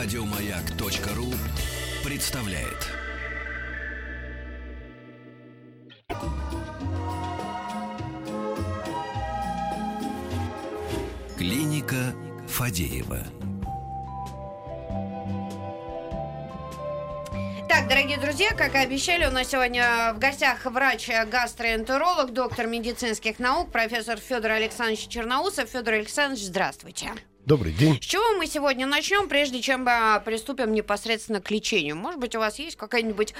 Радиомаяк.ру представляет. Клиника Фадеева. Так, дорогие друзья, как и обещали, у нас сегодня в гостях врач-гастроэнтеролог, доктор медицинских наук, профессор Федор Александрович Черноусов. Федор Александрович, здравствуйте. Добрый день. С чего мы сегодня начнем, прежде чем а, приступим непосредственно к лечению? Может быть, у вас есть какая-нибудь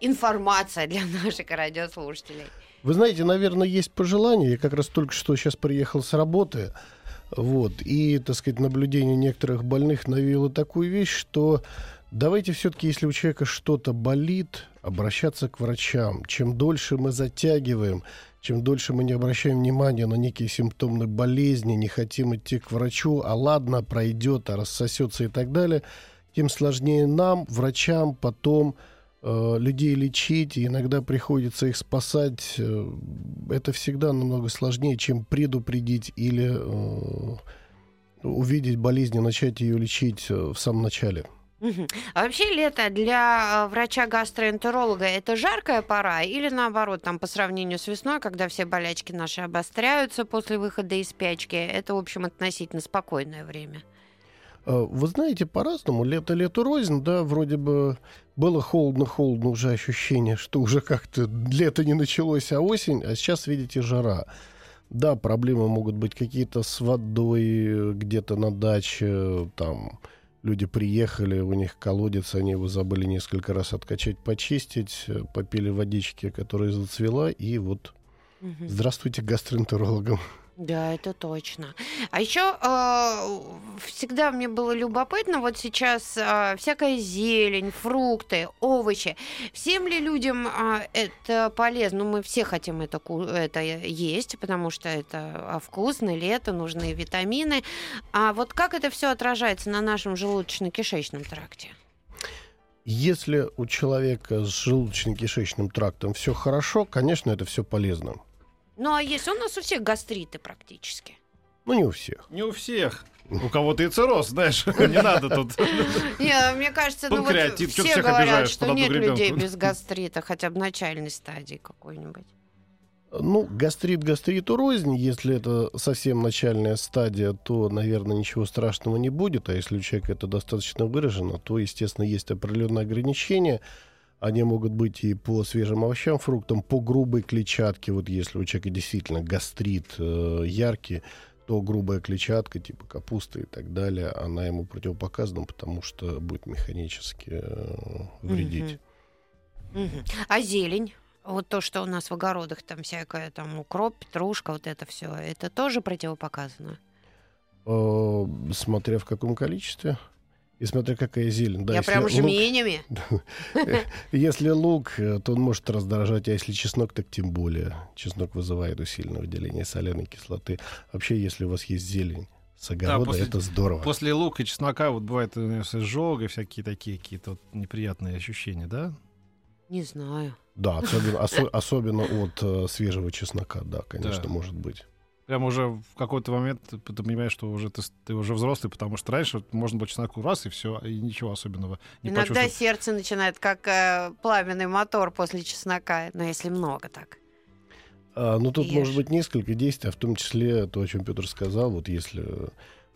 информация для наших радиослушателей? Вы знаете, наверное, есть пожелание. Я как раз только что сейчас приехал с работы. Вот, и, так сказать, наблюдение некоторых больных навело такую вещь, что давайте все-таки, если у человека что-то болит, обращаться к врачам. Чем дольше мы затягиваем, чем дольше мы не обращаем внимания на некие симптомы болезни, не хотим идти к врачу, а ладно, пройдет, а рассосется и так далее, тем сложнее нам, врачам, потом э, людей лечить, и иногда приходится их спасать. Э, это всегда намного сложнее, чем предупредить или э, увидеть болезнь и начать ее лечить э, в самом начале. А вообще лето для э, врача-гастроэнтеролога это жаркая пора или наоборот, там по сравнению с весной, когда все болячки наши обостряются после выхода из спячки, это, в общем, относительно спокойное время? Э, вы знаете, по-разному. Лето лето рознь, да, вроде бы было холодно-холодно уже ощущение, что уже как-то лето не началось, а осень, а сейчас, видите, жара. Да, проблемы могут быть какие-то с водой где-то на даче, там, люди приехали, у них колодец, они его забыли несколько раз откачать, почистить, э, попили водички, которая зацвела, и вот угу. здравствуйте гастроэнтерологам. Да, это точно. А еще э, всегда мне было любопытно, вот сейчас э, всякая зелень, фрукты, овощи. Всем ли людям э, это полезно? Ну, мы все хотим это, это есть, потому что это вкусно, лето, нужны витамины. А вот как это все отражается на нашем желудочно-кишечном тракте? Если у человека с желудочно-кишечным трактом все хорошо, конечно, это все полезно. Ну, а есть у нас у всех гастриты практически. Ну, не у всех. Не у всех. У кого-то и цирроз, знаешь, не надо тут. Не, мне кажется, ну вот все говорят, что нет людей без гастрита, хотя бы начальной стадии какой-нибудь. Ну, гастрит гастриту рознь. Если это совсем начальная стадия, то, наверное, ничего страшного не будет. А если у человека это достаточно выражено, то, естественно, есть определенные ограничения. Они могут быть и по свежим овощам, фруктам, по грубой клетчатке. Вот если у человека действительно гастрит э, яркий, то грубая клетчатка, типа капусты и так далее, она ему противопоказана, потому что будет механически э, вредить. Угу. Угу. А зелень? Вот то, что у нас в огородах, там всякое, там укроп, петрушка, вот это все, это тоже противопоказано? Э, смотря в каком количестве. И смотря какая зелень. Да, Я прям жменями. Если лук, э, то он может раздражать, а если чеснок, так тем более. Чеснок вызывает усиленное выделение соляной кислоты. Вообще, если у вас есть зелень, с огорода, да, после, это здорово. После лука и чеснока вот бывает изжога, всякие такие какие-то вот неприятные ощущения, да? Не знаю. Да, особенно, осо, особенно от э, свежего чеснока, да, конечно, да. может быть. Прям уже в какой-то момент ты, ты понимаешь, что уже ты, ты уже взрослый, потому что раньше можно было чесноку раз и все, и ничего особенного не Иногда сердце начинает как э, пламенный мотор после чеснока, но если много так. А, ну тут Ешь. может быть несколько действий, а в том числе то, о чем Петр сказал, вот если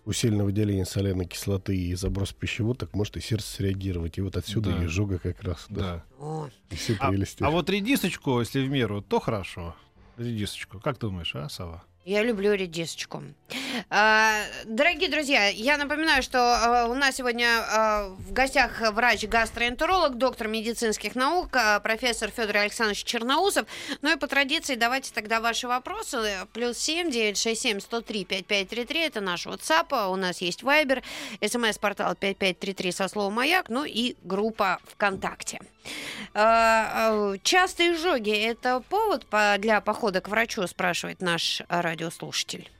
усиленное выделение соляной кислоты и заброс пищевод, так может и сердце среагировать. И вот отсюда да. и изжога как раз. Да. да. И все прелести. А, а вот редисочку, если в меру, то хорошо. Редисочку. Как думаешь, а, Сава? Я люблю редисочку. А, дорогие друзья, я напоминаю, что а, у нас сегодня а, в гостях врач-гастроэнтеролог, доктор медицинских наук, профессор Федор Александрович Черноусов. Ну и по традиции давайте тогда ваши вопросы. Плюс семь девять шесть семь сто три пять пять три три. Это наш WhatsApp. У нас есть Viber, смс-портал пять пять три три со словом «Маяк», ну и группа ВКонтакте. Частые изжоги – это повод для похода к врачу, спрашивает наш радиослушатель.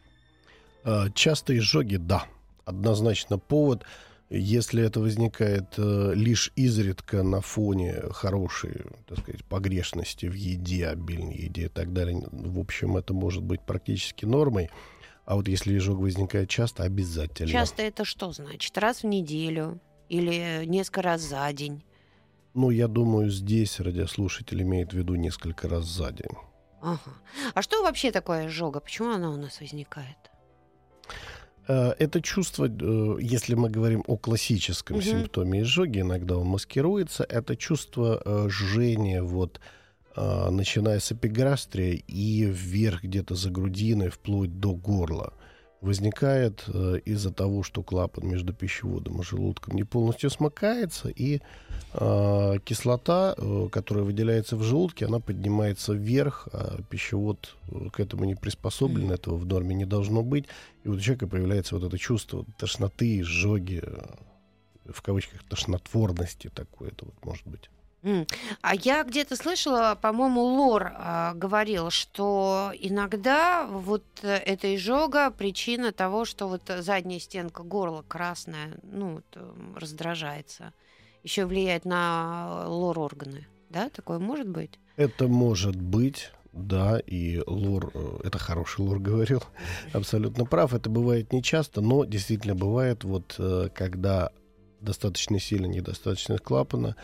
Частые изжоги – да, однозначно повод. Если это возникает э, лишь изредка на фоне хорошей, так сказать, погрешности в еде, обильной еде и так далее, в общем, это может быть практически нормой. А вот если изжог возникает часто, обязательно. Часто это что значит? Раз в неделю? Или несколько раз за день? Ну, я думаю, здесь радиослушатель имеет в виду несколько раз за день. Ага. А что вообще такое изжога? Почему она у нас возникает? Э, Это чувство, э, если мы говорим о классическом Мгм. симптоме изжоги, иногда он маскируется, это чувство э, жжения, вот, начиная с эпигастрия и вверх где-то за грудиной, вплоть до горла. Возникает э, из-за того, что клапан между пищеводом и желудком не полностью смыкается, и э, кислота, э, которая выделяется в желудке, она поднимается вверх, а пищевод к этому не приспособлен, этого в норме не должно быть. И вот у человека появляется вот это чувство тошноты, изжоги, в кавычках, тошнотворности такое это вот может быть. А я где-то слышала, по-моему, Лор а, говорил, что иногда вот э, эта изжога причина того, что вот задняя стенка горла красная, ну, раздражается. Еще влияет на лор органы. Да, такое может быть? Это может быть, да, и Лор, э, это хороший Лор говорил, абсолютно прав. Это бывает нечасто, но действительно бывает, вот э, когда достаточно сильно недостаточность клапана,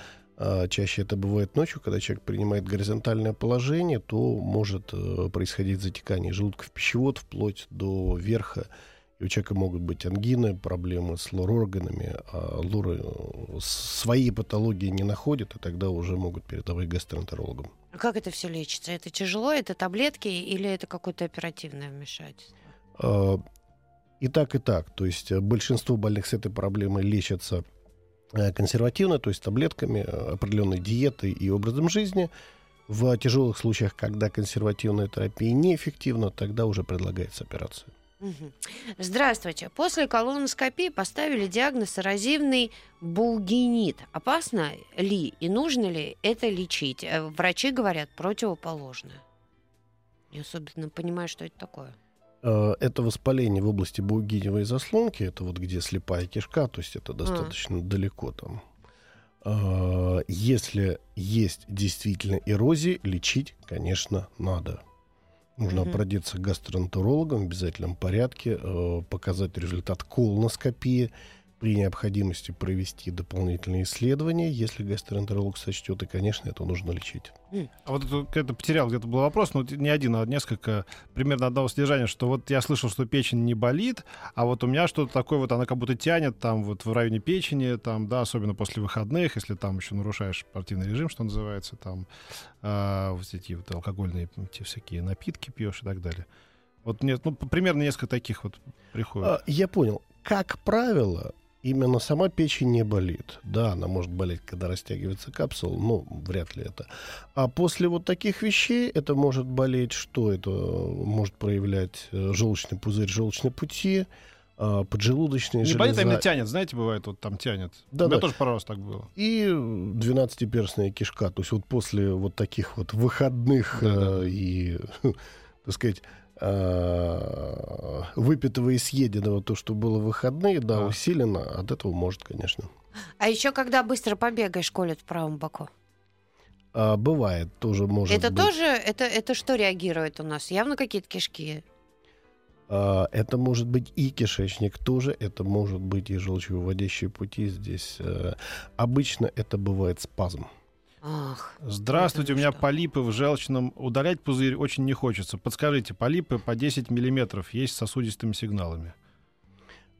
чаще это бывает ночью, когда человек принимает горизонтальное положение, то может э, происходить затекание желудка в пищевод вплоть до верха. И у человека могут быть ангины, проблемы с лор-органами, а лоры э, свои патологии не находят, и тогда уже могут передавать гастроэнтерологам. А как это все лечится? Это тяжело, это таблетки или это какое-то оперативное вмешательство? А, И так, и так. То есть э, большинство больных с этой проблемой лечатся консервативно, то есть таблетками, э, определенной диетой и образом жизни. В тяжелых случаях, когда консервативная терапия неэффективна, тогда уже предлагается операция. Здравствуйте. После колоноскопии поставили диагноз эрозивный булгинит. Опасно ли и нужно ли это лечить? Э, Врачи говорят противоположное. Не особенно понимаю, что это такое. Э, Это воспаление в области бугиневой заслонки, это вот где слепая кишка, то есть это достаточно далеко там. Э, Если есть действительно эрозии, лечить, конечно, надо. Нужно Мгм. обратиться к гастроэнтерологам в обязательном порядке, э, показать результат колоноскопии, при необходимости провести дополнительные исследования, если гастроэнтеролог сочтет, и, конечно, это нужно лечить. А вот это, где-то потерял, где-то был вопрос, но не один, а несколько, примерно одного содержания, что вот я слышал, что печень не болит, а вот у меня что-то такое, вот она как будто тянет там вот в районе печени, там, да, особенно после выходных, если там еще нарушаешь спортивный режим, что называется, там, а, вот эти вот алкогольные те всякие напитки пьешь и так далее. Вот нет, ну, примерно несколько таких вот приходит. А, Я понял. Как правило, именно сама печень не болит. Да, она может болеть, когда растягивается капсула, но вряд ли это. А после вот таких вещей это может болеть, что это может проявлять э, желчный пузырь, желчные пути, а, поджелудочные не болит, а именно тянет, знаете, бывает, вот там тянет. Да, У меня да. тоже пару раз так было. и двенадцатиперстная кишка. То есть вот после вот таких вот выходных Да-да. э, и, так сказать, э, выпитого и съеденного, то, что было в выходные, да, А. усиленно, от этого может, конечно. А еще когда быстро побегаешь, колет в правом боку. А, бывает, тоже может это быть. тоже, это, это что реагирует у нас? Явно какие-то кишки. А, это может быть и кишечник тоже, это может быть и желчевыводящие пути здесь. э, обычно это бывает спазм. Ах. Здравствуйте, у меня что. полипы в желчном. Удалять пузырь очень не хочется. Подскажите, полипы по 10 миллиметров есть с сосудистыми сигналами.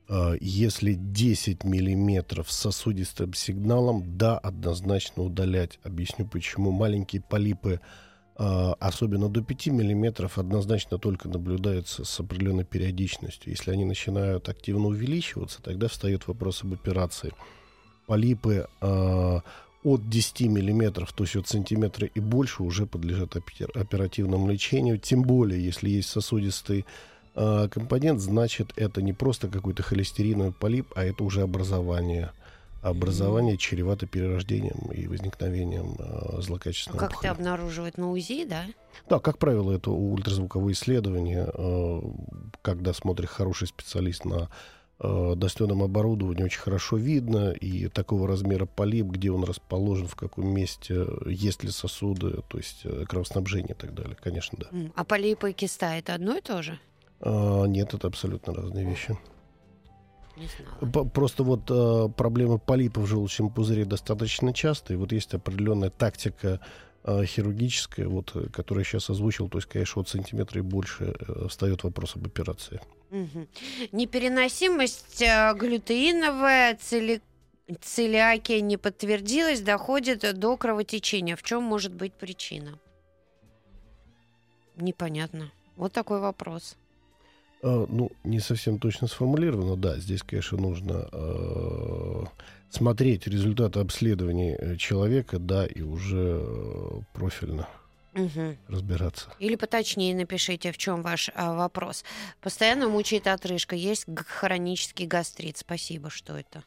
А, Если 10 миллиметров с сосудистым сигналом, да, однозначно удалять. Объясню почему. Маленькие полипы, а, особенно до 5 миллиметров, однозначно только наблюдаются с определенной периодичностью. Если они начинают активно увеличиваться, тогда встает вопрос об операции. Полипы а, от 10 миллиметров, то есть от сантиметра и больше, уже подлежат опер- оперативному лечению. Тем более, если есть сосудистый а, компонент, значит, это не просто какой-то холестериновый полип, а это уже образование. Образование чревато перерождением и возникновением а, злокачественного Как это опухоли. обнаруживают на УЗИ, да? Да, как правило, это ультразвуковое исследование, э, когда смотрит хороший специалист на э, достойном оборудовании, очень хорошо видно, и такого размера полип, где он расположен, в каком месте, есть ли сосуды, то есть э, кровоснабжение и так далее, конечно, да. А полипы и киста это одно и то же? А, нет, это абсолютно разные вещи. Не знала. Просто вот э, проблема полипов в желчном пузыре достаточно часто, и вот есть определенная тактика э, хирургическая, вот, которую я сейчас озвучил, то есть, конечно, вот сантиметра и больше э, встает вопрос об операции. Мгм. Непереносимость э, глютеиновая, цели- целиакия не подтвердилась, доходит до кровотечения. В чем может быть причина? Непонятно. Вот такой вопрос. Э, ну, не совсем точно сформулировано, да, здесь, конечно, нужно э, смотреть результаты обследований э, человека, да, и уже э, профильно Мгм. разбираться. Или поточнее напишите, в чем ваш а, вопрос. Постоянно мучает отрыжка. Есть хронический гастрит. Спасибо, что это?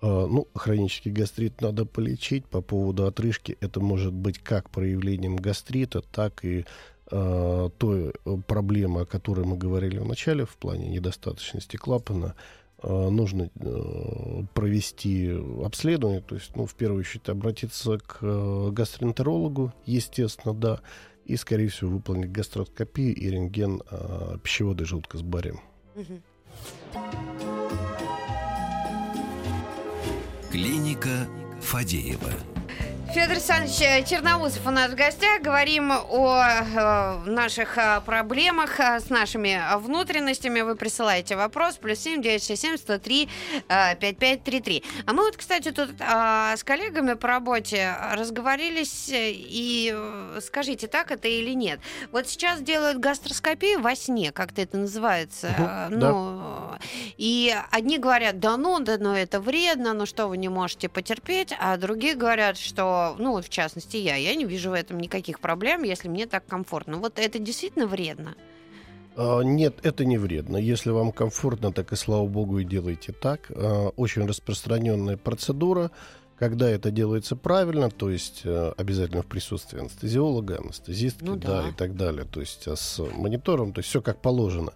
А, Ну, хронический гастрит надо полечить. По поводу отрыжки это может быть как проявлением гастрита, так и а, той э, проблемы, о которой мы говорили в начале, в плане недостаточности клапана. А, Нужно провести обследование, то есть, ну, в первую очередь, обратиться к э, гастроэнтерологу, естественно, да, и, скорее всего, выполнить гастроскопию и рентген а, пищевода и желудка с барием. Клиника Фадеева. Федор Александрович Черноусов у нас в гостях. Говорим о э, наших э, проблемах э, с нашими внутренностями. Вы присылаете вопрос. Плюс семь девять шесть семь сто три пять пять три три. А мы вот, кстати, тут э, с коллегами по работе разговорились. И скажите, так это или нет? Вот сейчас делают гастроскопию во сне, как-то это называется. Э, Ну, и одни говорят, да ну, да ну это вредно, ну что вы не можете потерпеть, а другие говорят, что, ну вот в частности я, я не вижу в этом никаких проблем, если мне так комфортно. Вот это действительно вредно. А, Нет, это не вредно. Если вам комфортно, так и слава богу и делайте так. А, Очень распространенная процедура. Когда это делается правильно, то есть э, обязательно в присутствии анестезиолога, анестезистки, Ну да. да. и так далее, то есть а с монитором, то есть все как положено.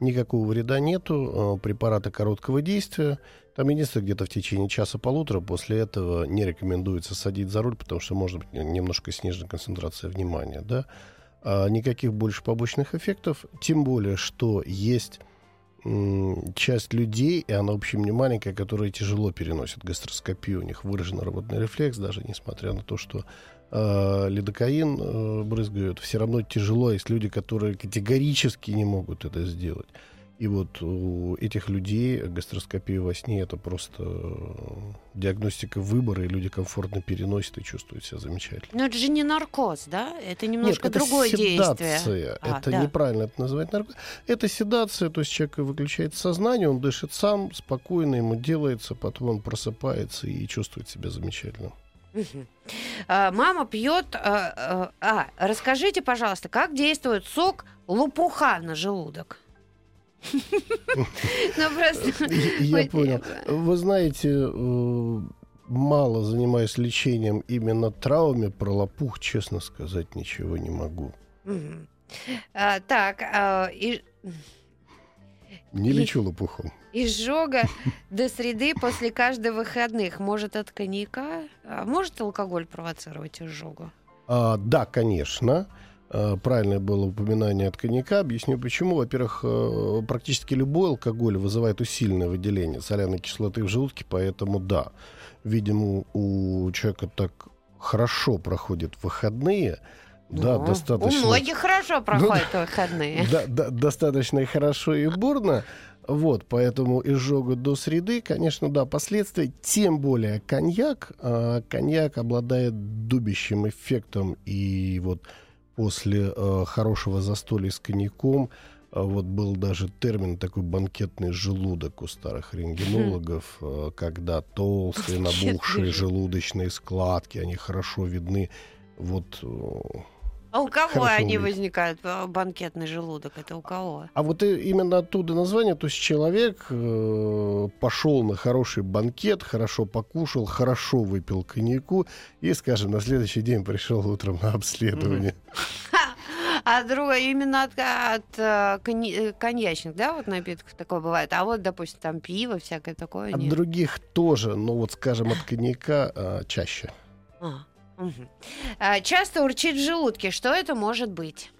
Никакого вреда нету, э, препараты короткого действия. Там единственное, где-то в течение часа-полутора после этого не рекомендуется садить за руль, потому что может быть немножко снижена концентрация внимания, да. А никаких больше побочных эффектов, тем более, что есть часть людей, и она, в общем, не маленькая, которые тяжело переносят гастроскопию, у них выражен работный рефлекс, даже несмотря на то, что э, лидокаин э, брызгают, все равно тяжело. Есть люди, которые категорически не могут это сделать. И вот у этих людей гастроскопия во сне это просто э, диагностика выбора, и люди комфортно переносят и чувствуют себя замечательно. Но это же не наркоз, да? Это немножко Нет, это другое седация. действие. А, это да. неправильно это называть нарко... Это седация, то есть человек выключает сознание, он дышит сам, спокойно ему делается, потом он просыпается и чувствует себя замечательно. А, Мама пьет. А, а, а, расскажите, пожалуйста, как действует сок лопуха на желудок? Ну просто. Я понял. Вы знаете, э, мало занимаюсь лечением именно травмами, про лопух, честно сказать, ничего не могу. Так, и- Не лечу лопухом. изжога до среды после каждых выходных. Может, от коньяка? А может алкоголь провоцировать изжогу? А, да, конечно. А, Правильное было упоминание от коньяка. Объясню почему. Во-первых, э, практически любой алкоголь вызывает усиленное выделение соляной кислоты в желудке, поэтому да. Видимо, у человека так хорошо проходят выходные, да, Ну, достаточно. У многих хорошо проходят выходные. Да, да, достаточно хорошо и бурно. Вот, поэтому изжога до среды, конечно, да, последствия. Тем более коньяк. а, коньяк обладает дубящим эффектом. И вот после а, хорошего застолья с коньяком а, вот был даже термин такой банкетный желудок у старых рентгенологов, а, когда толстые набухшие желудочные складки, они хорошо видны. Вот э, А у кого Хорошо они выглядит. возникают? А, Банкетный желудок. Это у кого? А вот именно оттуда название, то есть человек э, пошел на хороший банкет, хорошо покушал, хорошо выпил коньяку и, скажем, на следующий день пришел утром на обследование. А другое именно от, от э, э, коньячных, да, вот напитков такое бывает. А вот, допустим, там пиво, всякое такое. От нет? других тоже, но вот, скажем, от коньяка э, чаще. А, А, часто урчит в желудке. Что это может быть?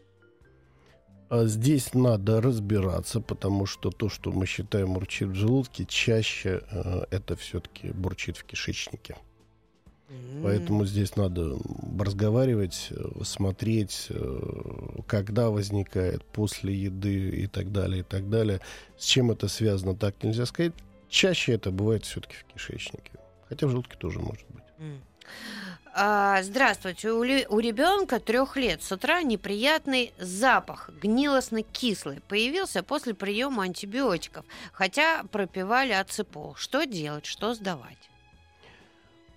А Здесь надо разбираться, потому что то, что мы считаем бурчит в желудке, чаще э, это все-таки бурчит в кишечнике. Поэтому здесь надо разговаривать, э, смотреть, э, когда возникает, после еды и так далее, и так далее. С чем это связано, так нельзя сказать. Чаще это бывает все-таки в кишечнике. Хотя в желудке тоже может быть. А, здравствуйте. У, ребенка трех лет с утра неприятный запах, гнилостно-кислый, появился после приема антибиотиков, хотя пропивали ацепол. Что делать, что сдавать?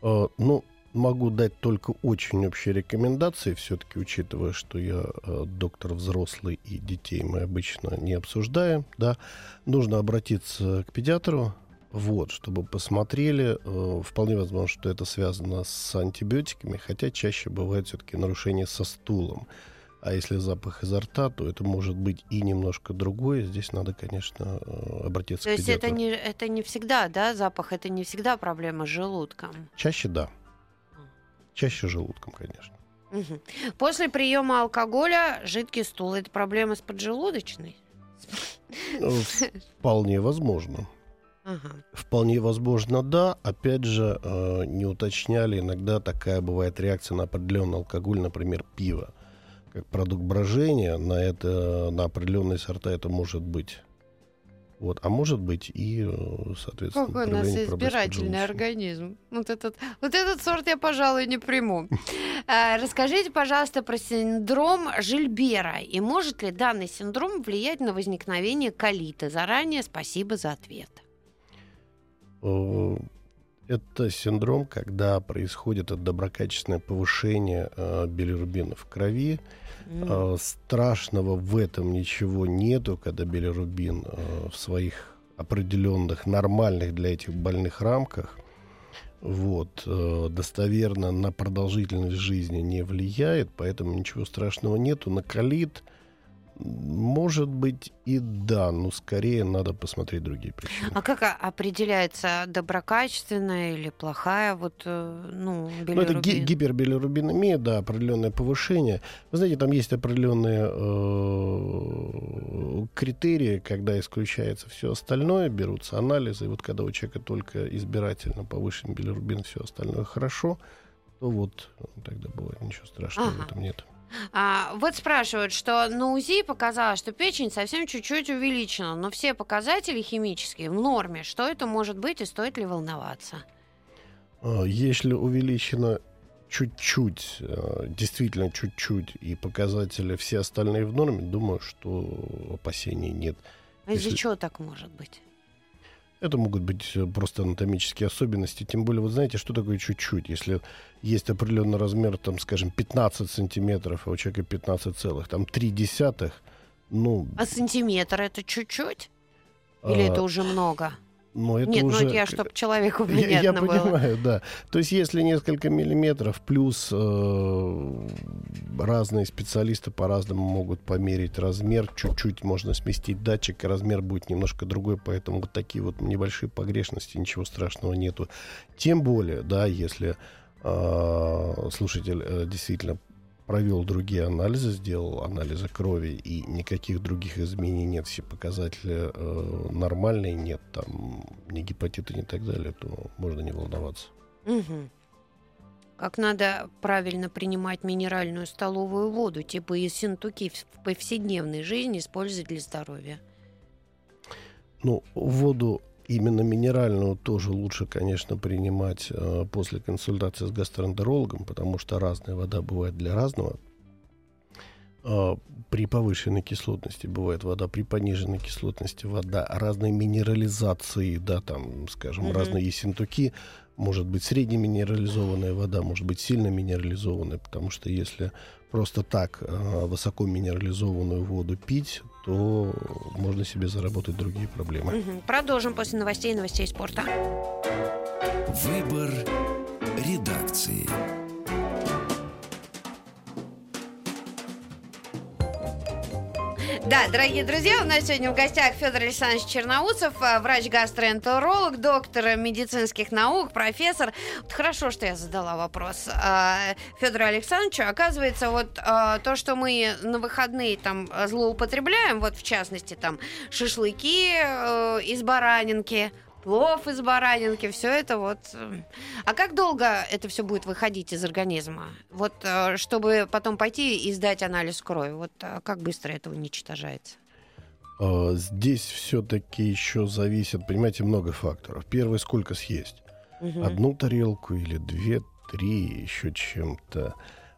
Э, Ну, могу дать только очень общие рекомендации, все-таки учитывая, что я э, доктор взрослый и детей мы обычно не обсуждаем, да, нужно обратиться к педиатру, вот, чтобы посмотрели. Э, Вполне возможно, что это связано с антибиотиками, хотя чаще бывает все-таки нарушение со стулом. А если запах изо рта, то это может быть и немножко другое. Здесь надо, конечно, э, обратиться То к есть педиатру. это не, это не всегда, да, запах, это не всегда проблема с желудком. Чаще да. Чаще желудком, конечно. После приема алкоголя жидкий стул это проблема с поджелудочной? Э, Вполне возможно. Ага. Вполне возможно, да. Опять же, э, не уточняли, иногда такая бывает реакция на определенный алкоголь, например, пиво. Как продукт брожения, на, это, на определенные сорта это может быть. Вот. А может быть и, э, соответственно, Какой у нас избирательный организм. Вот этот, вот этот сорт я, пожалуй, не приму. А, Расскажите, пожалуйста, про синдром Жильбера. И может ли данный синдром влиять на возникновение колита? Заранее спасибо за ответ. Э, Это синдром, когда происходит доброкачественное повышение э, билирубина в крови. М. Э, Страшного в этом ничего нету, когда билирубин э, в своих определенных нормальных для этих больных рамках вот, э, достоверно на продолжительность жизни не влияет, поэтому ничего страшного нету. На колит может быть и да, но скорее надо посмотреть другие причины. А как определяется доброкачественная или плохая вот, э, ну, Ну, это ги- билирубин? гипербилирубинемия, да, определенное повышение. Вы знаете, там есть определенные э, критерии, когда исключается все остальное, берутся анализы. И вот когда у человека только избирательно повышен билирубин, все остальное хорошо, то вот тогда бывает ничего страшного Ага. в этом нет. А, вот спрашивают, что на УЗИ показалось, что печень совсем чуть-чуть увеличена, но все показатели химические в норме. Что это может быть и стоит ли волноваться? А, Если увеличено чуть-чуть, э, действительно чуть-чуть, и показатели все остальные в норме, думаю, что опасений нет. А Из-за Если- чего так может быть? Это могут быть э, просто анатомические особенности. Тем более, вы знаете, что такое чуть-чуть. Если есть определенный размер, там, скажем, 15 сантиметров, а у человека 15 целых, там, 3 десятых, ну... А сантиметр это чуть-чуть? Или а, это уже много? Ну, это Нет, уже... ну это я, чтобы человеку Я, понятно я было. понимаю, да. То есть, если несколько миллиметров, плюс э, разные специалисты по-разному могут померить размер, чуть-чуть можно сместить датчик, и размер будет немножко другой, поэтому вот такие вот небольшие погрешности, ничего страшного нету. Тем более, да, если э, слушатель э, действительно провел другие анализы, сделал анализы крови, и никаких других изменений нет, все показатели э, нормальные, нет там ни гепатита, ни так далее, то можно не волноваться. Мгм. Как надо правильно принимать минеральную столовую воду, типа и синтуки в повседневной жизни использовать для здоровья? Ну, воду именно минеральную тоже лучше, конечно, принимать э, после консультации с гастроэнтерологом, потому что разная вода бывает для разного. Э, при повышенной кислотности бывает вода, при пониженной кислотности вода, разной минерализации, да, там, скажем, Мгм. разные ессентуки, может быть среднеминерализованная вода, может быть сильно минерализованная, потому что если просто так э, высоко минерализованную воду пить, то можно себе заработать другие проблемы. Мгм. Продолжим после новостей и новостей спорта. Выбор редакции. Да, дорогие друзья, у нас сегодня в гостях Федор Александрович Черноусов, а, врач-гастроэнтеролог, доктор медицинских наук, профессор. Вот хорошо, что я задала вопрос а, Федору Александровичу. Оказывается, вот а, то, что мы на выходные там злоупотребляем, вот в частности там шашлыки э, из баранинки, плов из баранинки, все это вот. э. А как долго это все будет выходить из организма? Вот э, чтобы потом пойти и сдать анализ крови, вот э, как быстро это уничтожается? А, Здесь все-таки еще зависит, понимаете, много факторов. Первый, сколько съесть? Мгм. Одну тарелку или две, три, еще чем-то.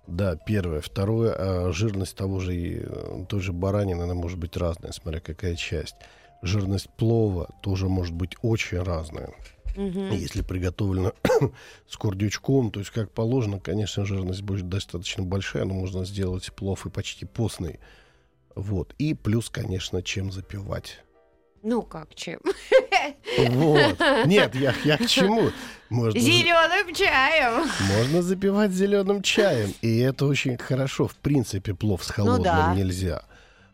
Да, первое. Второе, а, жирность того же, той же баранины, она может быть разная, смотря какая часть. Жирность плова тоже может быть очень разная. Мгм. Если приготовлено с курдючком, то есть как положено, конечно, жирность будет достаточно большая, но можно сделать плов и почти постный. Вот. И плюс, конечно, чем запивать. Ну как чем? Вот. Нет, я, я к чему? Можно, Зеленым чаем. можно запивать зеленым чаем. И это очень хорошо. В принципе, плов с холодным Ну да. нельзя.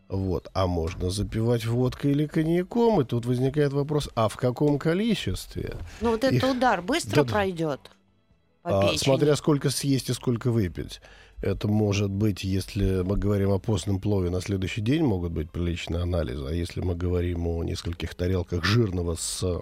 Вот. А можно запивать водкой или коньяком. И тут возникает вопрос, а в каком количестве? Ну вот Их- этот удар быстро Да-да. пройдет А, смотря сколько съесть и сколько выпить. Это может быть, если мы говорим о постном плове, на следующий день могут быть приличные анализы. А если мы говорим о нескольких тарелках жирного с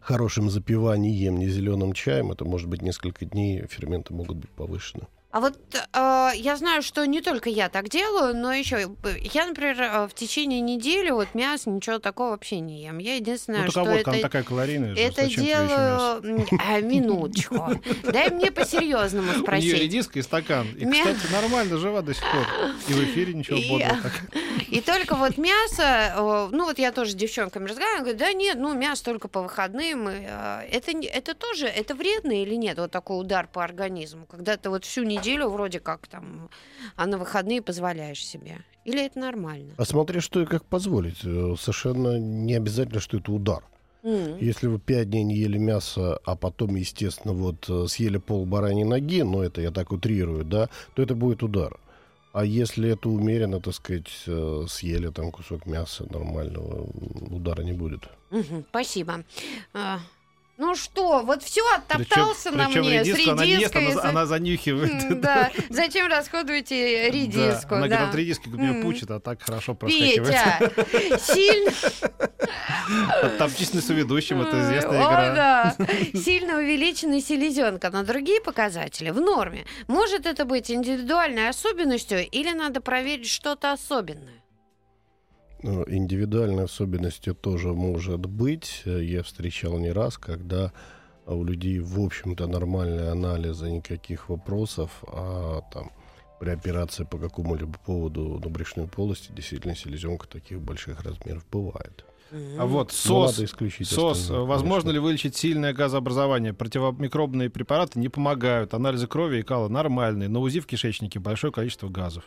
хорошим запиванием, не зеленым чаем, это может быть несколько дней, ферменты могут быть повышены. А вот э, я знаю, что не только я так делаю, но еще я, например, э, в течение недели вот мясо ничего такого вообще не ем. Я единственное, Ну, что только водка, она это такая калорийная. же, это зачем делаю... А, минуточку. Дай мне по-серьезному У нее спросить. редиска и стакан. И, кстати, нормально жива до сих пор. И в эфире ничего бодрого. И только вот мясо, ну вот я тоже с девчонками разговариваю, говорю, да нет, ну мясо только по выходным. Это, это тоже, это вредно или нет, вот такой удар по организму, когда ты вот всю неделю вроде как там, а на выходные позволяешь себе? Или это нормально? А смотри, что и как позволить. Э, Совершенно не обязательно, что это удар. М. Если вы пять дней не ели мясо, а потом, естественно, вот э, съели пол бараньей ноги, но это я так утрирую, да, то это будет удар. А если это умеренно, так сказать, э, съели там кусок мяса нормального, удара не будет. Мгм, Спасибо. Ну что, вот все оттоптался Причем- на причем мне редиску с она ест, она, с- она занюхивает. Да, зачем расходуете редиску? Да, Она да. говорит, редиски у меня пучит, а так хорошо проскакивает. Петя, сильно... Топчись на соведущем, это известная О, игра. да. Сильно увеличенная селезенка на другие показатели в норме. Может это быть индивидуальной особенностью или надо проверить что-то особенное? Ну, Индивидуальной особенностью тоже может быть. Я встречал не раз, когда у людей, в общем-то, нормальные анализы, никаких вопросов, а там при операции по какому-либо поводу на брюшной полости действительно селезенка таких больших размеров бывает. А вот Но СОС, исключить СОС, остальное, возможно конечно. ли вылечить сильное газообразование? Противомикробные препараты не помогают. Анализы крови и кала нормальные. На УЗИ в кишечнике большое количество газов.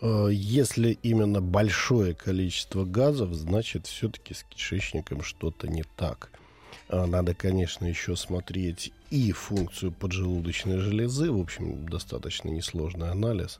Э, Если именно большое количество газов, значит, все-таки с кишечником что-то не так. А, Надо, конечно, еще смотреть и функцию поджелудочной железы. В общем, достаточно несложный анализ.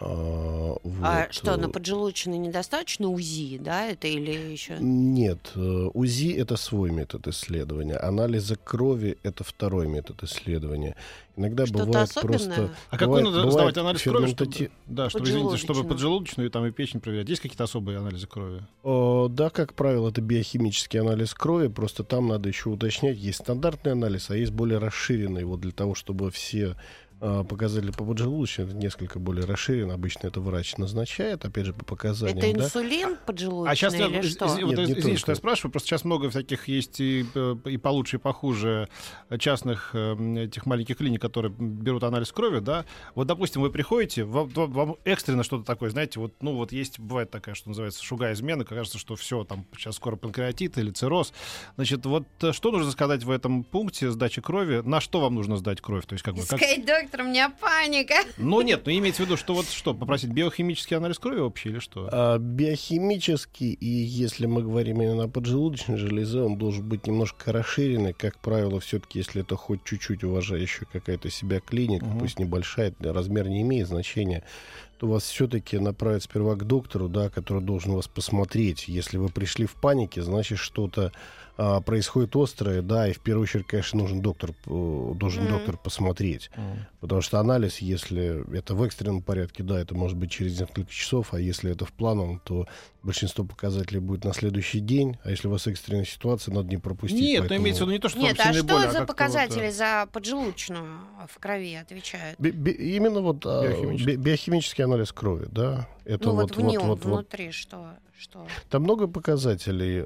А, А вот, что, на э, поджелудочной недостаточно УЗИ, да, это или еще? Нет, э, УЗИ это свой метод исследования. Анализы крови это второй метод исследования. Иногда Что-то бывает особенное? просто. А какой бывает- надо бывает сдавать анализ крови, чтобы, да, чтобы, извините, чтобы Поджелудочную. поджелудочную там и печень проверять? Есть какие-то особые анализы крови? О, Да, как правило, это биохимический анализ крови, просто там надо еще уточнять, есть стандартный анализ, а есть более расширенный, вот для того, чтобы все а, показатели по поджелудочной, это несколько более расширен, обычно это врач назначает, опять же, по показаниям, Это да. инсулин поджелудочный А сейчас, я, или из- что? из- вот, Нет, не извините, что я спрашиваю, просто сейчас много всяких есть и, э, и получше, и похуже частных э, этих маленьких клиник, которые берут анализ крови, да. Вот, допустим, вы приходите, вам, вам- экстренно что-то такое, знаете, вот, ну, вот есть, бывает такая, что называется, шуга измена, кажется, что все, там, сейчас скоро панкреатит или цирроз. Значит, вот э, что нужно сказать в этом пункте сдачи крови? На что вам нужно сдать кровь? То есть, как бы, как... Доктор, у меня паника. Ну, нет, ну, имеется в виду, что вот что, попросить биохимический анализ крови общий или что? А, биохимический, и если мы говорим именно о поджелудочной железе, он должен быть немножко расширенный. Как правило, все-таки, если это хоть чуть-чуть уважающая какая-то себя клиника, Мгм. пусть небольшая, размер не имеет значения, то вас все-таки направят сперва к доктору, да, который должен вас посмотреть. Если вы пришли в панике, значит что-то а, происходит острое, да, и в первую очередь, конечно, нужен доктор, э, должен mm-hmm. доктор посмотреть. Mm-hmm. Потому что анализ, если это в экстренном порядке, да, это может быть через несколько часов, а если это в плановом, то большинство показателей будет на следующий день, а если у вас экстренная ситуация, надо не пропустить. Нет, поэтому... но имеется в виду не то, что Нет, а что боль, за а показатели вот, за поджелудочную в крови отвечают? Би- би- именно вот а, Биохимический. би- биохимический анализ крови, да. Это ну вот, вот, в нем, вот, вот, вот. внутри, что? что? Там много показателей.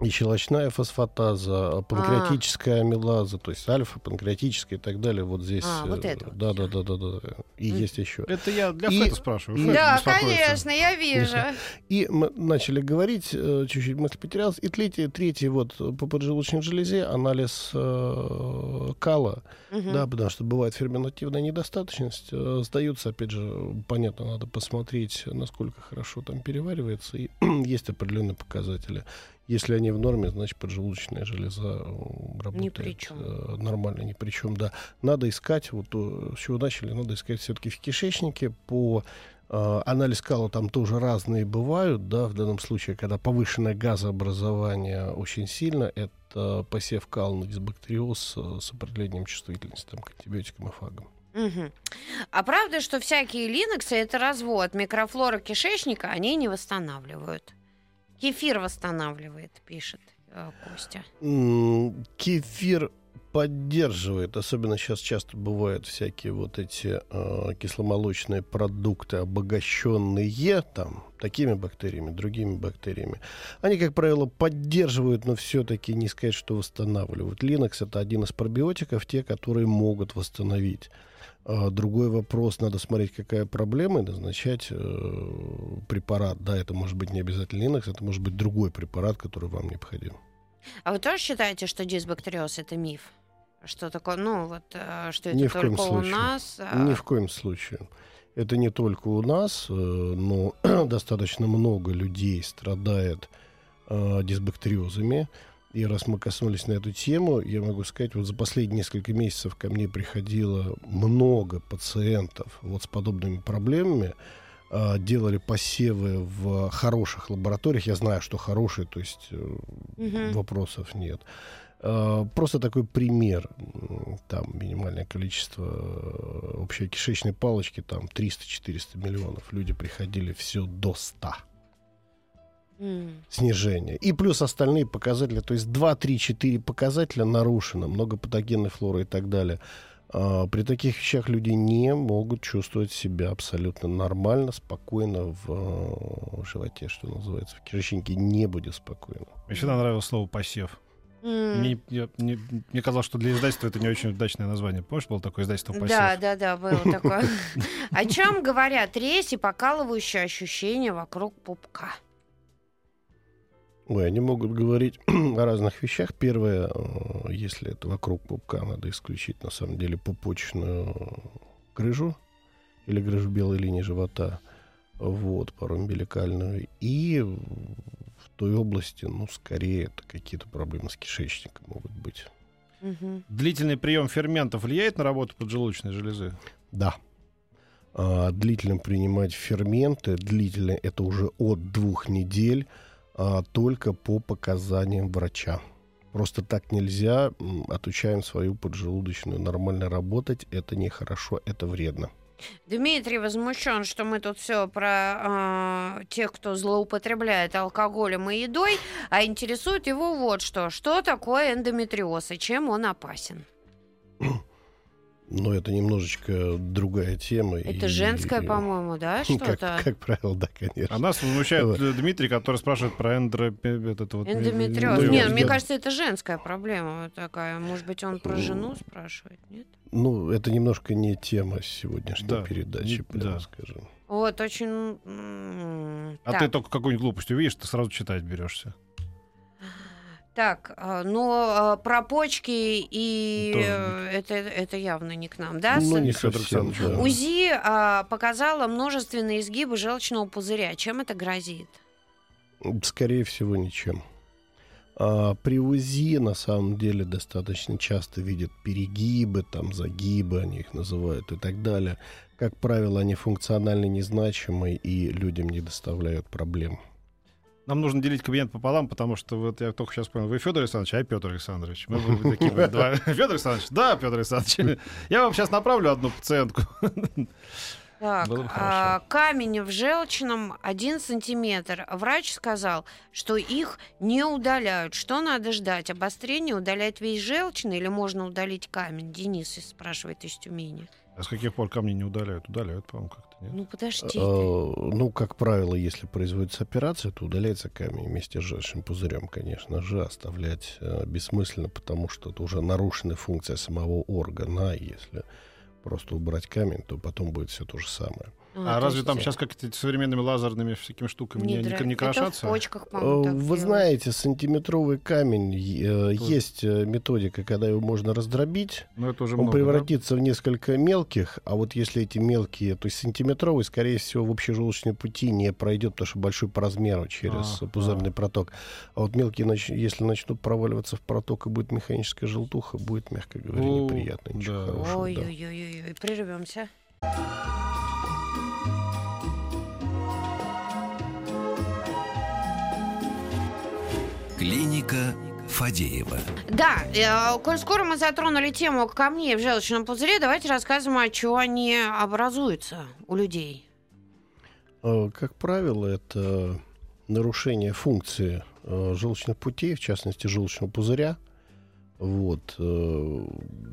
И щелочная фосфатаза, панкреатическая амилаза, то есть альфа, панкреатическая и так далее. Вот здесь. А, вот э, это вот да, да, да, да, да. И есть еще. Это я для И- Фета спрашиваю. Фет Да, конечно, я вижу. И мы начали говорить, э, чуть-чуть мысль потерялась. И третий, третий вот по поджелудочной железе анализ э, кала, Мгм. да, потому что бывает ферментативная недостаточность. Э, сдаются, опять же, понятно, надо посмотреть, насколько хорошо там переваривается. И есть определенные показатели. Если они в норме, значит поджелудочная железа э, работает при чём. э, нормально, ни при чем, да. Надо искать, вот то, с чего начали, надо искать все-таки в кишечнике по э, анализ кала там тоже разные бывают, да, в данном случае, когда повышенное газообразование очень сильно, это посев кала на дисбактериоз э, с определением чувствительности там, к антибиотикам и фагам. Мгм. А правда, что всякие линоксы это развод микрофлора кишечника, они не восстанавливают. Кефир восстанавливает, пишет э, Костя. Кефир поддерживает, особенно сейчас часто бывают всякие вот эти э, кисломолочные продукты, обогащенные там такими бактериями, другими бактериями. Они, как правило, поддерживают, но все-таки не сказать, что восстанавливают. Линокс это один из пробиотиков, те, которые могут восстановить. А, Другой вопрос, надо смотреть, какая проблема, и назначать э, препарат. Да, это может быть не обязательно Linux, это может быть другой препарат, который вам необходим. А вы тоже считаете, что дисбактериоз это миф? Что такое, ну вот, э, что это Ни в коем только у случае. нас? а- Ни в коем случае. Это не только у нас, э, но достаточно много людей страдает э, дисбактериозами. И раз мы коснулись на эту тему, я могу сказать, вот за последние несколько месяцев ко мне приходило много пациентов вот с подобными проблемами. Делали посевы в хороших лабораториях. Я знаю, что хорошие, то есть Мгм. вопросов нет. А, Просто такой пример. Там минимальное количество э, общей кишечной палочки, там 300-400 миллионов. Люди приходили все до 100 М. снижения. И плюс остальные показатели, то есть 2, 3, 4 показателя нарушено, многопатогенной флоры и так далее. А, При таких вещах люди не могут чувствовать себя абсолютно нормально, спокойно в э, животе, что называется. В кишечнике не будет спокойно. Мне всегда нравилось слово «посев». М. Мне, я- мне, мне казалось, что для издательства это не очень удачное название. Помнишь, было такое издательство «Посев»? Да, да, да, было такое. О чем говорят резь и покалывающие ощущения вокруг пупка? Ой, они могут говорить о разных вещах. Первое, э, если это вокруг пупка, надо исключить на самом деле пупочную грыжу или грыжу белой линии живота, вот, пароумбиликальную. И той области, ну, скорее, это какие-то проблемы с кишечником могут быть. Мгм. Длительный прием ферментов влияет на работу поджелудочной железы? Да. А, длительно принимать ферменты, длительно это уже от двух недель, а, только по показаниям врача. Просто так нельзя, отучаем свою поджелудочную нормально работать, это нехорошо, это вредно. Дмитрий возмущен, что мы тут все про э, тех, кто злоупотребляет алкоголем и едой, а интересует его вот что. Что такое эндометриоз и чем он опасен? Но это немножечко другая тема. Это и- женское, и- по-моему, да, Как, что-то? как правило, да, А конечно. нас возмущает Вот. Дмитрий, который спрашивает про эндро... э, этот вот, э, Эндометриоз. Ну, Нет, я- мне кажется, это женская проблема такая. Может быть, он про жену спрашивает, нет? Ну, это немножко не тема сегодняшней Да, передачи, прямо да. скажем. Вот, очень... А так. ты только какую-нибудь глупость увидишь, ты сразу читать берешься. Так, а, но а, про почки и Тоже э, это, это явно не к нам, да? Ну, не Александрович, да. УЗИ а, показала множественные изгибы желчного пузыря. Чем это грозит? Скорее всего, ничем. А при УЗИ на самом деле достаточно часто видят перегибы, там загибы, они их называют и так далее. Как правило, они функционально незначимы и людям не доставляют проблем. Нам нужно делить кабинет пополам, потому что вот я только сейчас понял, вы Федор Александрович, а я Петр Александрович. Мы были такие два. Федор Александрович, да, Петр Александрович. Я вам сейчас направлю одну пациентку. Так, бы а, камень в желчном 1 сантиметр. Врач сказал, что их не удаляют. Что надо ждать? Обострение удалять весь желчный или можно удалить камень? Денис спрашивает из Тюмени. А с каких пор камни не удаляют? Удаляют, по-моему, как-то нет. Ну подожди. Э. Ну, как правило, если производится операция, то удаляется камень вместе с желчным пузырем, конечно же, оставлять э, бессмысленно, потому что это уже нарушена функция самого органа. а Если просто убрать камень, то потом будет все то же самое. А то разве там сейчас как эти современными лазерными всякими штуками не, не, не Это крошатся? в почках, Э, по-моему, так Вы делают. знаете, сантиметровый камень, э, есть э, методика, когда его можно раздробить, Ну, это уже он много, да? превратится в несколько мелких, а вот если эти мелкие, то есть сантиметровый, скорее всего, в общежелчные пути не пройдет, потому что большой по размеру через А, пузырный проток. А вот мелкие, нач- если начнут проваливаться в проток и будет механическая желтуха, будет, мягко говоря, неприятно. Ничего да. хорошего, да. Ой-ой-ой, прервемся. Клиника Фадеева. Да, э, коль скоро мы затронули тему камней в желчном пузыре, давайте рассказываем, от чего они образуются у людей. Э, Как правило, это нарушение функции э, желчных путей, в частности, желчного пузыря. Вот.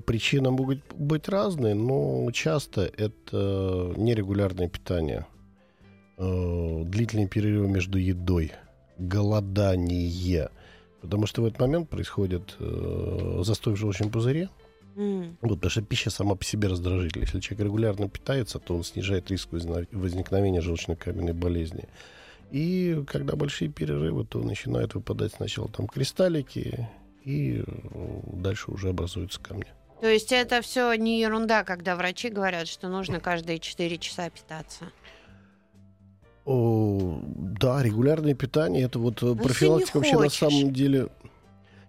Причины могут быть разные, но часто это нерегулярное питание, длительные перерывы между едой, голодание. Потому что в этот момент происходит э, застой в желчном пузыре, М. вот, потому что пища сама по себе раздражитель. Если человек регулярно питается, то он снижает риск возникновения желчно-каменной болезни. И когда большие перерывы, то начинают выпадать сначала там кристаллики, и э, дальше уже образуются камни. То есть это все не ерунда, когда врачи говорят, что нужно каждые 4 часа питаться. О, да, регулярное питание это вот э, если профилактика не вообще на самом деле.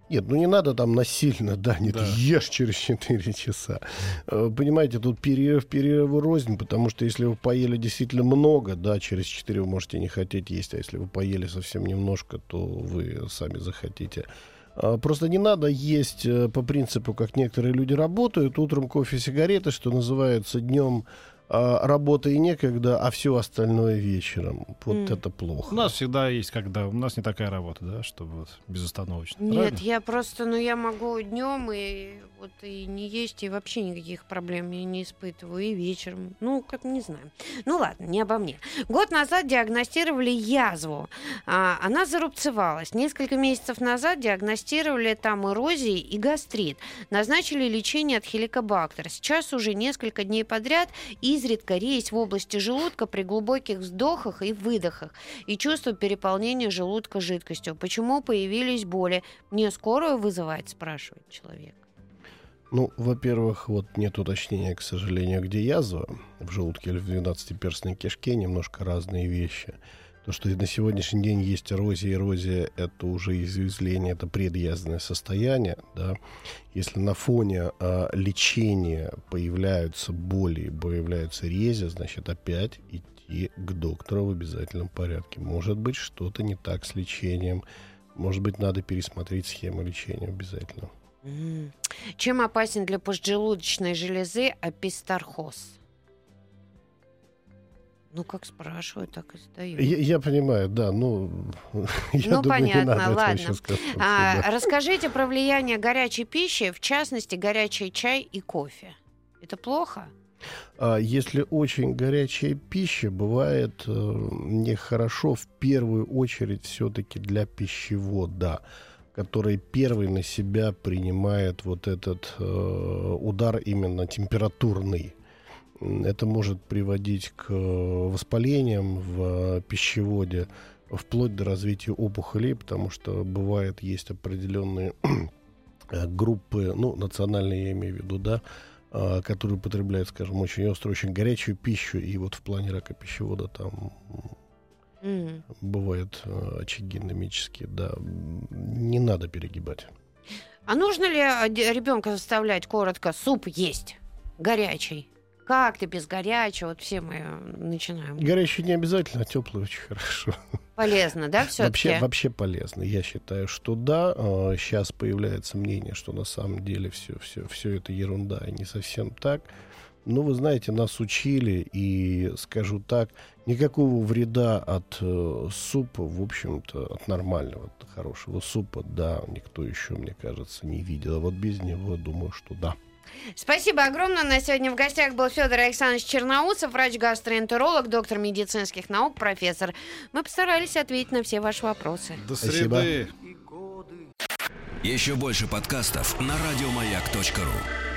Нет, ну не надо там насильно, да, не Да. ешь через 4 часа. Э, Понимаете, тут перерыв, перерыву рознь, потому что если вы поели действительно много, да, через 4 вы можете не хотеть есть, а если вы поели совсем немножко, то вы сами захотите. А, Просто не надо есть э, по принципу, как некоторые люди работают, утром кофе, сигареты, что называется, днем а, работа и некогда, а все остальное вечером. Вот М. это плохо. У нас всегда есть, когда... У нас не такая работа, да, чтобы вот безостановочно. Нет, Правильно? я просто, ну я могу днем и вот и не есть, и вообще никаких проблем я не испытываю, и вечером. Ну, как не знаю. Ну ладно, не обо мне. Год назад диагностировали язву. А, она зарубцевалась. Несколько месяцев назад диагностировали там эрозии и гастрит. Назначили лечение от хеликобактера. Сейчас уже несколько дней подряд изредка резь в области желудка при глубоких вздохах и выдохах и чувство переполнения желудка жидкостью. Почему появились боли? Мне скорую вызывать, спрашивает человек. Ну, во-первых, вот нет уточнения, к сожалению, где язва, в желудке или в 12-перстной кишке, немножко разные вещи. То, что на сегодняшний день есть эрозия, эрозия — это уже изъязвление, это предъязвенное состояние, да. Если на фоне а, лечения появляются боли, появляются рези, значит, опять идти к доктору в обязательном порядке. Может быть, что-то не так с лечением, может быть, надо пересмотреть схему лечения обязательно. Чем опасен для поджелудочной железы апистархоз? Ну, как спрашивают, так и задают. Я, я понимаю, да, ну, я Ну, думаю, не понятно, надо ладно. щас касаться, А, да. Расскажите про влияние горячей пищи, в частности, горячий чай и кофе. Это плохо? А если очень горячая пища, бывает э, нехорошо в первую очередь все-таки для пищевода, который первый на себя принимает вот этот э, удар именно температурный. Это может приводить к э, воспалениям в э, пищеводе, вплоть до развития опухолей, потому что бывает есть определенные э, группы, ну, национальные я имею в виду, да, которые употребляют, скажем, очень острую, очень горячую пищу, и вот в плане рака пищевода там Мгм. Бывают очаги анемические, да. Не надо перегибать. А нужно ли ребенка заставлять коротко суп есть? Горячий. Как ты без горячего? Вот все мы начинаем. Горячий не обязательно, а теплый очень хорошо. Полезно, да, все-таки? Вообще, вообще полезно. Я считаю, что да. Сейчас появляется мнение, что на самом деле все, все, все это ерунда и не совсем так. Но вы знаете, нас учили, и скажу так, никакого вреда от э, супа, в общем-то, от нормального, от хорошего супа, да, никто еще, мне кажется, не видел. А вот без него, думаю, что да. Спасибо огромное. На сегодня в гостях был Федор Александрович Черноусов, врач-гастроэнтеролог, доктор медицинских наук, профессор. Мы постарались ответить на все ваши вопросы. До Спасибо. среды. Еще больше подкастов на радиомаяк.ру.